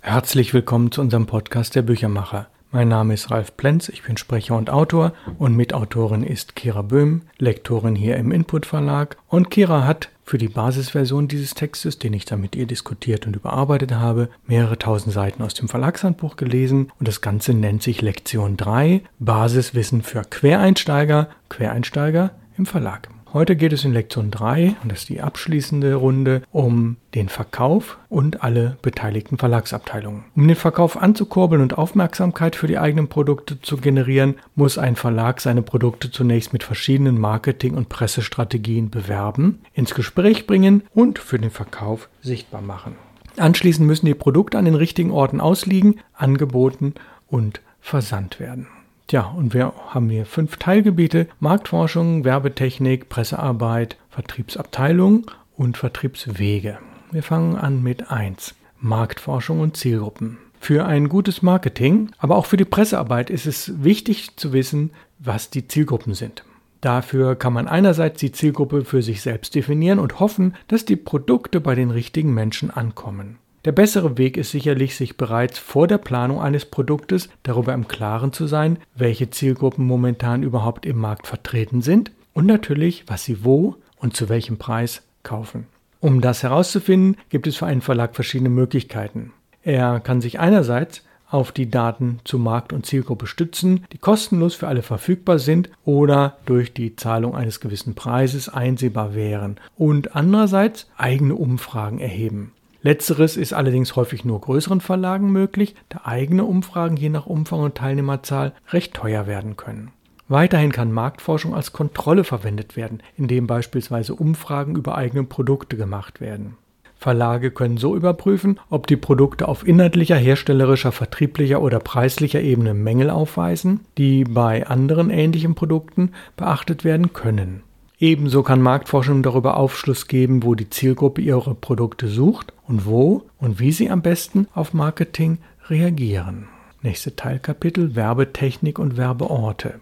Herzlich willkommen zu unserem Podcast Der Büchermacher. Mein Name ist Ralf Plenz, ich bin Sprecher und Autor und Mitautorin ist Kira Böhm, Lektorin hier im Input Verlag. Und Kira hat für die Basisversion dieses Textes, den ich da mit ihr diskutiert und überarbeitet habe, mehrere tausend Seiten aus dem Verlagshandbuch gelesen und das Ganze nennt sich Lektion 3 Basiswissen für Quereinsteiger, Quereinsteiger im Verlag. Heute geht es in Lektion 3, und das ist die abschließende Runde, um den Verkauf und alle beteiligten Verlagsabteilungen. Um den Verkauf anzukurbeln und Aufmerksamkeit für die eigenen Produkte zu generieren, muss ein Verlag seine Produkte zunächst mit verschiedenen Marketing- und Pressestrategien bewerben, ins Gespräch bringen und für den Verkauf sichtbar machen. Anschließend müssen die Produkte an den richtigen Orten ausliegen, angeboten und versandt werden. Tja, und wir haben hier fünf Teilgebiete: Marktforschung, Werbetechnik, Pressearbeit, Vertriebsabteilung und Vertriebswege. Wir fangen an mit 1. Marktforschung und Zielgruppen. Für ein gutes Marketing, aber auch für die Pressearbeit ist es wichtig zu wissen, was die Zielgruppen sind. Dafür kann man einerseits die Zielgruppe für sich selbst definieren und hoffen, dass die Produkte bei den richtigen Menschen ankommen. Der bessere Weg ist sicherlich, sich bereits vor der Planung eines Produktes darüber im Klaren zu sein, welche Zielgruppen momentan überhaupt im Markt vertreten sind und natürlich, was sie wo und zu welchem Preis kaufen. Um das herauszufinden, gibt es für einen Verlag verschiedene Möglichkeiten. Er kann sich einerseits auf die Daten zu Markt und Zielgruppe stützen, die kostenlos für alle verfügbar sind oder durch die Zahlung eines gewissen Preises einsehbar wären und andererseits eigene Umfragen erheben. Letzteres ist allerdings häufig nur größeren Verlagen möglich, da eigene Umfragen je nach Umfang und Teilnehmerzahl recht teuer werden können. Weiterhin kann Marktforschung als Kontrolle verwendet werden, indem beispielsweise Umfragen über eigene Produkte gemacht werden. Verlage können so überprüfen, ob die Produkte auf inhaltlicher, herstellerischer, vertrieblicher oder preislicher Ebene Mängel aufweisen, die bei anderen ähnlichen Produkten beachtet werden können. Ebenso kann Marktforschung darüber Aufschluss geben, wo die Zielgruppe ihre Produkte sucht und wo und wie sie am besten auf Marketing reagieren. Nächste Teilkapitel Werbetechnik und Werbeorte.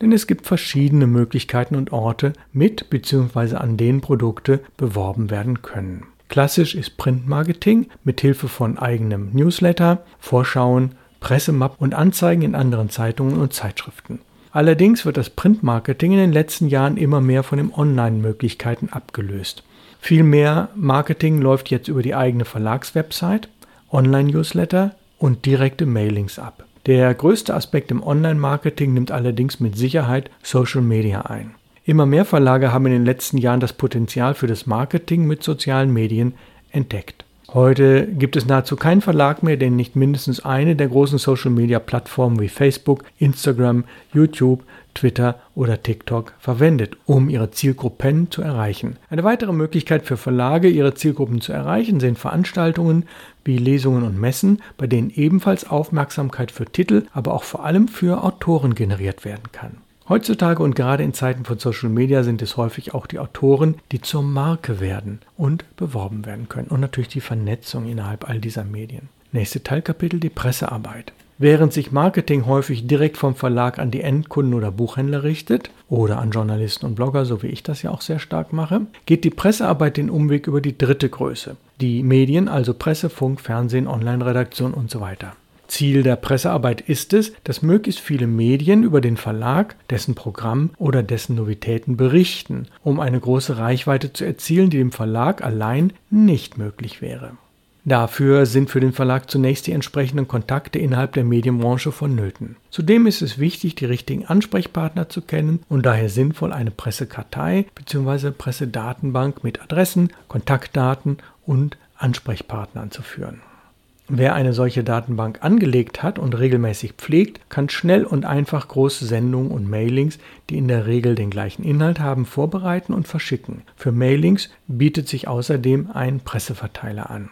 Denn es gibt verschiedene Möglichkeiten und Orte, mit bzw. an denen Produkte beworben werden können. Klassisch ist Printmarketing mit Hilfe von eigenem Newsletter, Vorschauen, Pressemappen und Anzeigen in anderen Zeitungen und Zeitschriften. Allerdings wird das Printmarketing in den letzten Jahren immer mehr von den Online-Möglichkeiten abgelöst. Viel mehr Marketing läuft jetzt über die eigene Verlagswebsite, Online-Newsletter und direkte Mailings ab. Der größte Aspekt im Online-Marketing nimmt allerdings mit Sicherheit Social Media ein. Immer mehr Verlage haben in den letzten Jahren das Potenzial für das Marketing mit sozialen Medien entdeckt. Heute gibt es nahezu keinen Verlag mehr, der nicht mindestens eine der großen Social-Media-Plattformen wie Facebook, Instagram, YouTube, Twitter oder TikTok verwendet, um ihre Zielgruppen zu erreichen. Eine weitere Möglichkeit für Verlage, ihre Zielgruppen zu erreichen, sind Veranstaltungen wie Lesungen und Messen, bei denen ebenfalls Aufmerksamkeit für Titel, aber auch vor allem für Autoren generiert werden kann. Heutzutage und gerade in Zeiten von Social Media sind es häufig auch die Autoren, die zur Marke werden und beworben werden können. Und natürlich die Vernetzung innerhalb all dieser Medien. Nächste Teilkapitel die Pressearbeit. Während sich Marketing häufig direkt vom Verlag an die Endkunden oder Buchhändler richtet oder an Journalisten und Blogger, so wie ich das ja auch sehr stark mache, geht die Pressearbeit den Umweg über die dritte Größe. Die Medien, also Presse, Funk, Fernsehen, Online-Redaktion und so weiter. Ziel der Pressearbeit ist es, dass möglichst viele Medien über den Verlag, dessen Programm oder dessen Novitäten berichten, um eine große Reichweite zu erzielen, die dem Verlag allein nicht möglich wäre. Dafür sind für den Verlag zunächst die entsprechenden Kontakte innerhalb der Medienbranche vonnöten. Zudem ist es wichtig, die richtigen Ansprechpartner zu kennen und daher sinnvoll, eine Pressekartei bzw. Pressedatenbank mit Adressen, Kontaktdaten und Ansprechpartnern zu führen. Wer eine solche Datenbank angelegt hat und regelmäßig pflegt, kann schnell und einfach große Sendungen und Mailings, die in der Regel den gleichen Inhalt haben, vorbereiten und verschicken. Für Mailings bietet sich außerdem ein Presseverteiler an.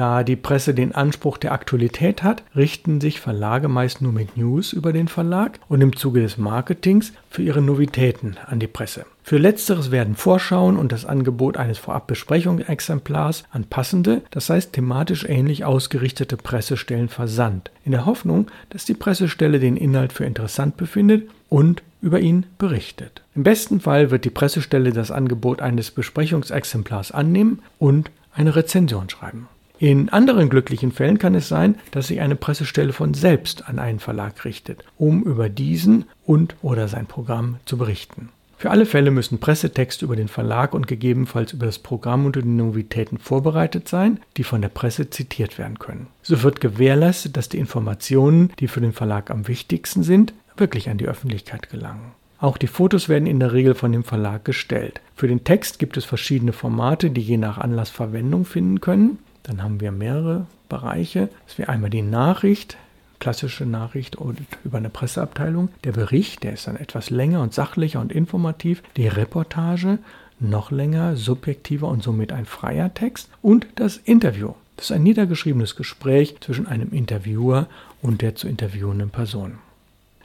Da die Presse den Anspruch der Aktualität hat, richten sich Verlage meist nur mit News über den Verlag und im Zuge des Marketings für ihre Novitäten an die Presse. Für letzteres werden Vorschauen und das Angebot eines Vorabbesprechungsexemplars an passende, das heißt thematisch ähnlich ausgerichtete Pressestellen versandt, in der Hoffnung, dass die Pressestelle den Inhalt für interessant befindet und über ihn berichtet. Im besten Fall wird die Pressestelle das Angebot eines Besprechungsexemplars annehmen und eine Rezension schreiben. In anderen glücklichen Fällen kann es sein, dass sich eine Pressestelle von selbst an einen Verlag richtet, um über diesen und oder sein Programm zu berichten. Für alle Fälle müssen Pressetexte über den Verlag und gegebenenfalls über das Programm und die Novitäten vorbereitet sein, die von der Presse zitiert werden können. So wird gewährleistet, dass die Informationen, die für den Verlag am wichtigsten sind, wirklich an die Öffentlichkeit gelangen. Auch die Fotos werden in der Regel von dem Verlag gestellt. Für den Text gibt es verschiedene Formate, die je nach Anlass Verwendung finden können. Dann haben wir mehrere Bereiche. Das wäre einmal die Nachricht, klassische Nachricht und über eine Presseabteilung. Der Bericht, der ist dann etwas länger und sachlicher und informativ. Die Reportage, noch länger, subjektiver und somit ein freier Text. Und das Interview. Das ist ein niedergeschriebenes Gespräch zwischen einem Interviewer und der zu interviewenden Person.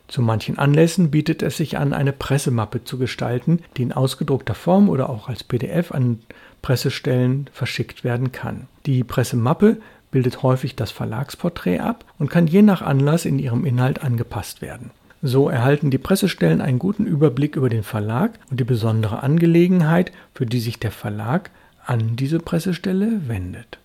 Zu manchen Anlässen bietet es sich an, eine Pressemappe zu gestalten, die in ausgedruckter Form oder auch als PDF an Pressestellen verschickt werden kann. Die Pressemappe bildet häufig das Verlagsporträt ab und kann je nach Anlass in ihrem Inhalt angepasst werden. So erhalten die Pressestellen einen guten Überblick über den Verlag und die besondere Angelegenheit, für die sich der Verlag an diese Pressestelle wendet.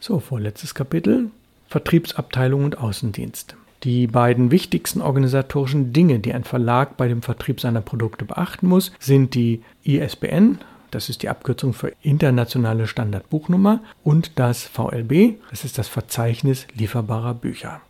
So, vorletztes Kapitel. Vertriebsabteilung und Außendienst. Die beiden wichtigsten organisatorischen Dinge, die ein Verlag bei dem Vertrieb seiner Produkte beachten muss, sind die ISBN, das ist die Abkürzung für Internationale Standardbuchnummer, und das VLB, das ist das Verzeichnis lieferbarer Bücher.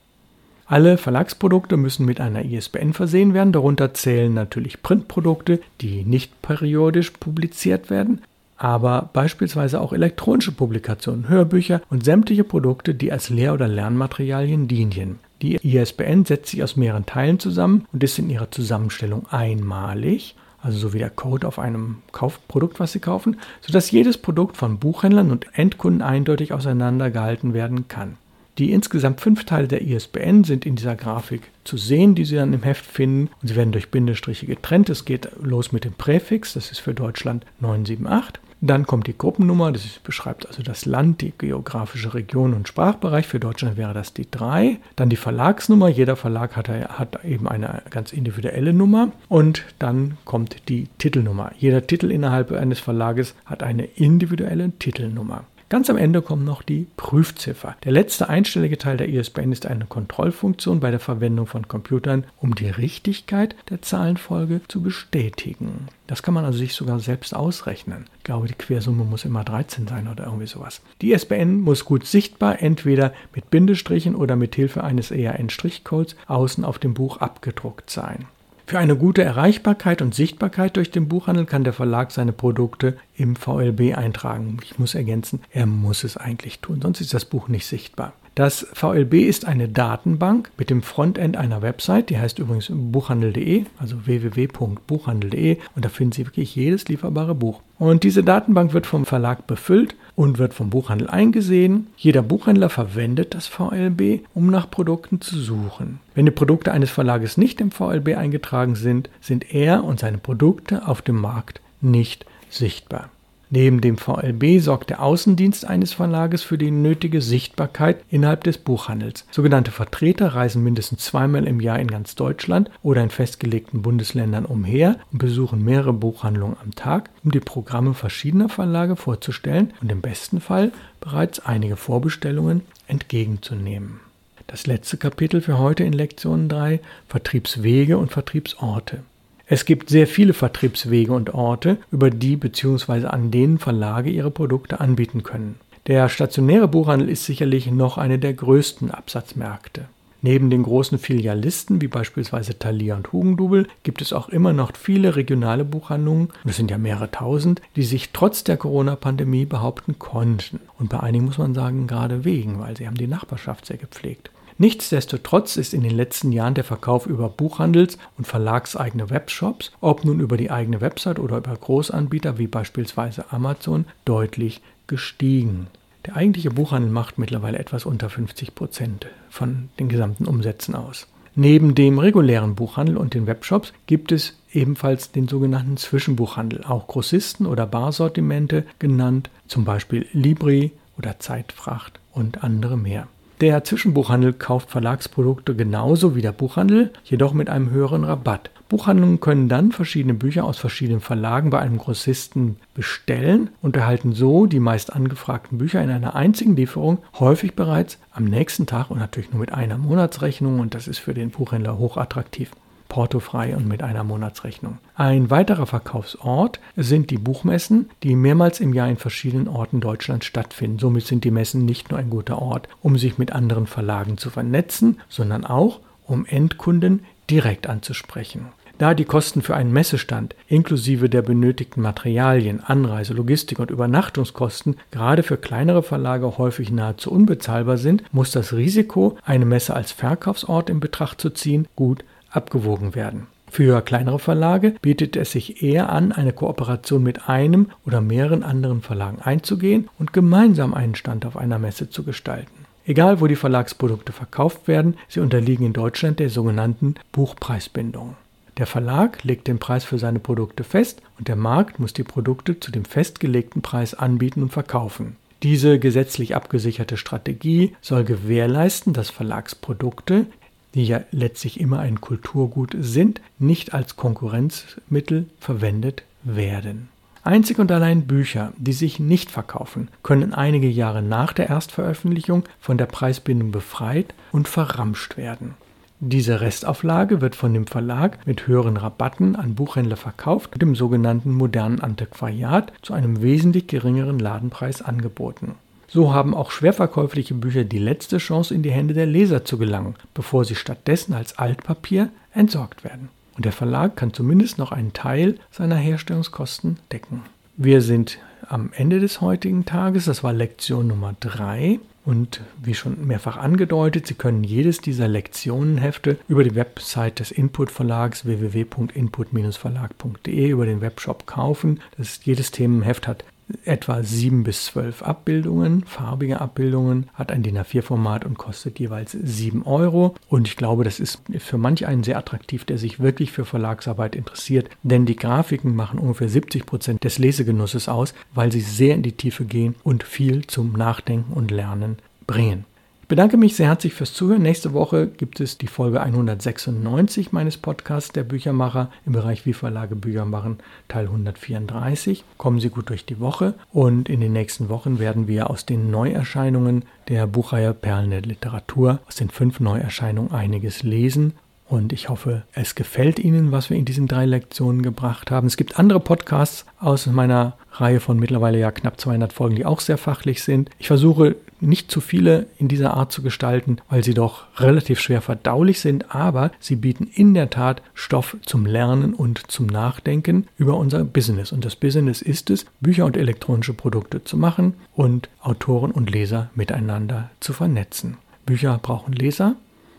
Alle Verlagsprodukte müssen mit einer ISBN versehen werden, darunter zählen natürlich Printprodukte, die nicht periodisch publiziert werden, aber beispielsweise auch elektronische Publikationen, Hörbücher und sämtliche Produkte, die als Lehr- oder Lernmaterialien dienen. Die ISBN setzt sich aus mehreren Teilen zusammen und ist in ihrer Zusammenstellung einmalig also so wie der Code auf einem Kaufprodukt, was Sie kaufen, sodass jedes Produkt von Buchhändlern und Endkunden eindeutig auseinandergehalten werden kann. Die insgesamt fünf Teile der ISBN sind in dieser Grafik zu sehen, die Sie dann im Heft finden. Und sie werden durch Bindestriche getrennt. Es geht los mit dem Präfix, das ist für Deutschland 978. Dann kommt die Gruppennummer, das beschreibt also das Land, die geografische Region und Sprachbereich. Für Deutschland wäre das die 3. Dann die Verlagsnummer. Jeder Verlag hat, hat eben eine ganz individuelle Nummer. Und dann kommt die Titelnummer. Jeder Titel innerhalb eines Verlages hat eine individuelle Titelnummer. Ganz am Ende kommt noch die Prüfziffer. Der letzte einstellige Teil der ISBN ist eine Kontrollfunktion bei der Verwendung von Computern, um die Richtigkeit der Zahlenfolge zu bestätigen. Das kann man also sich sogar selbst ausrechnen. Ich glaube, die Quersumme muss immer 13 sein oder irgendwie sowas. Die ISBN muss gut sichtbar, entweder mit Bindestrichen oder mit Hilfe eines ERN-Strichcodes außen auf dem Buch abgedruckt sein. Für eine gute Erreichbarkeit und Sichtbarkeit durch den Buchhandel kann der Verlag seine Produkte im VLB eintragen. Ich muss ergänzen, er muss es eigentlich tun, sonst ist das Buch nicht sichtbar. Das VLB ist eine Datenbank mit dem Frontend einer Website, die heißt übrigens buchhandel.de, also www.buchhandel.de und da finden Sie wirklich jedes lieferbare Buch. Und diese Datenbank wird vom Verlag befüllt und wird vom Buchhandel eingesehen. Jeder Buchhändler verwendet das VLB, um nach Produkten zu suchen. Wenn die Produkte eines Verlages nicht im VLB eingetragen sind, sind er und seine Produkte auf dem Markt nicht sichtbar. Neben dem VLB sorgt der Außendienst eines Verlages für die nötige Sichtbarkeit innerhalb des Buchhandels. Sogenannte Vertreter reisen mindestens zweimal im Jahr in ganz Deutschland oder in festgelegten Bundesländern umher und besuchen mehrere Buchhandlungen am Tag, um die Programme verschiedener Verlage vorzustellen und im besten Fall bereits einige Vorbestellungen entgegenzunehmen. Das letzte Kapitel für heute in Lektion 3 Vertriebswege und Vertriebsorte. Es gibt sehr viele Vertriebswege und Orte, über die bzw. an denen Verlage ihre Produkte anbieten können. Der stationäre Buchhandel ist sicherlich noch eine der größten Absatzmärkte. Neben den großen Filialisten wie beispielsweise Thalia und Hugendubel gibt es auch immer noch viele regionale Buchhandlungen, das sind ja mehrere tausend, die sich trotz der Corona-Pandemie behaupten konnten. Und bei einigen muss man sagen, gerade wegen, weil sie haben die Nachbarschaft sehr gepflegt. Nichtsdestotrotz ist in den letzten Jahren der Verkauf über Buchhandels- und verlagseigene Webshops, ob nun über die eigene Website oder über Großanbieter wie beispielsweise Amazon, deutlich gestiegen. Der eigentliche Buchhandel macht mittlerweile etwas unter 50 Prozent von den gesamten Umsätzen aus. Neben dem regulären Buchhandel und den Webshops gibt es ebenfalls den sogenannten Zwischenbuchhandel, auch Grossisten oder Barsortimente genannt, zum Beispiel Libri oder Zeitfracht und andere mehr. Der Zwischenbuchhandel kauft Verlagsprodukte genauso wie der Buchhandel, jedoch mit einem höheren Rabatt. Buchhandlungen können dann verschiedene Bücher aus verschiedenen Verlagen bei einem Grossisten bestellen und erhalten so die meist angefragten Bücher in einer einzigen Lieferung, häufig bereits am nächsten Tag und natürlich nur mit einer Monatsrechnung und das ist für den Buchhändler hochattraktiv portofrei und mit einer Monatsrechnung. Ein weiterer Verkaufsort sind die Buchmessen, die mehrmals im Jahr in verschiedenen Orten Deutschlands stattfinden. Somit sind die Messen nicht nur ein guter Ort, um sich mit anderen Verlagen zu vernetzen, sondern auch, um Endkunden direkt anzusprechen. Da die Kosten für einen Messestand inklusive der benötigten Materialien, Anreise, Logistik und Übernachtungskosten gerade für kleinere Verlage häufig nahezu unbezahlbar sind, muss das Risiko, eine Messe als Verkaufsort in Betracht zu ziehen, gut abgewogen werden. Für kleinere Verlage bietet es sich eher an, eine Kooperation mit einem oder mehreren anderen Verlagen einzugehen und gemeinsam einen Stand auf einer Messe zu gestalten. Egal wo die Verlagsprodukte verkauft werden, sie unterliegen in Deutschland der sogenannten Buchpreisbindung. Der Verlag legt den Preis für seine Produkte fest und der Markt muss die Produkte zu dem festgelegten Preis anbieten und verkaufen. Diese gesetzlich abgesicherte Strategie soll gewährleisten, dass Verlagsprodukte, die ja letztlich immer ein Kulturgut sind, nicht als Konkurrenzmittel verwendet werden. Einzig und allein Bücher, die sich nicht verkaufen, können einige Jahre nach der Erstveröffentlichung von der Preisbindung befreit und verramscht werden. Diese Restauflage wird von dem Verlag mit höheren Rabatten an Buchhändler verkauft und im sogenannten modernen Antiquariat zu einem wesentlich geringeren Ladenpreis angeboten. So haben auch schwerverkäufliche Bücher die letzte Chance, in die Hände der Leser zu gelangen, bevor sie stattdessen als Altpapier entsorgt werden und der Verlag kann zumindest noch einen Teil seiner Herstellungskosten decken. Wir sind am Ende des heutigen Tages, das war Lektion Nummer 3. Und wie schon mehrfach angedeutet, Sie können jedes dieser Lektionenhefte über die Website des Input Verlags www.input-verlag.de über den Webshop kaufen. Das jedes Themenheft hat etwa sieben bis zwölf Abbildungen, farbige Abbildungen, hat ein DIN A4-Format und kostet jeweils sieben Euro. Und ich glaube, das ist für manch einen sehr attraktiv, der sich wirklich für Verlagsarbeit interessiert, denn die Grafiken machen ungefähr 70 Prozent des Lesegenusses aus, weil sie sehr in die Tiefe gehen und viel zum Nachdenken und Lernen bringen. Ich bedanke mich sehr herzlich fürs Zuhören. Nächste Woche gibt es die Folge 196 meines Podcasts Der Büchermacher im Bereich Wie Verlage Bücher machen, Teil 134. Kommen Sie gut durch die Woche und in den nächsten Wochen werden wir aus den Neuerscheinungen der Buchreihe Perlen der Literatur, aus den fünf Neuerscheinungen einiges lesen und ich hoffe, es gefällt Ihnen, was wir in diesen drei Lektionen gebracht haben. Es gibt andere Podcasts aus meiner Reihe von mittlerweile ja knapp 200 Folgen, die auch sehr fachlich sind. Ich versuche nicht zu viele in dieser Art zu gestalten, weil sie doch relativ schwer verdaulich sind, aber sie bieten in der Tat Stoff zum Lernen und zum Nachdenken über unser Business. Und das Business ist es, Bücher und elektronische Produkte zu machen und Autoren und Leser miteinander zu vernetzen. Bücher brauchen Leser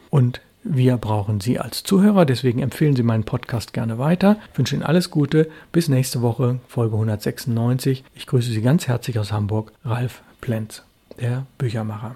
und wir brauchen Sie als Zuhörer, deswegen empfehlen Sie meinen Podcast gerne weiter. Ich wünsche Ihnen alles Gute. Bis nächste Woche, Folge 196. Ich grüße Sie ganz herzlich aus Hamburg, Ralf Plenz, der Büchermacher.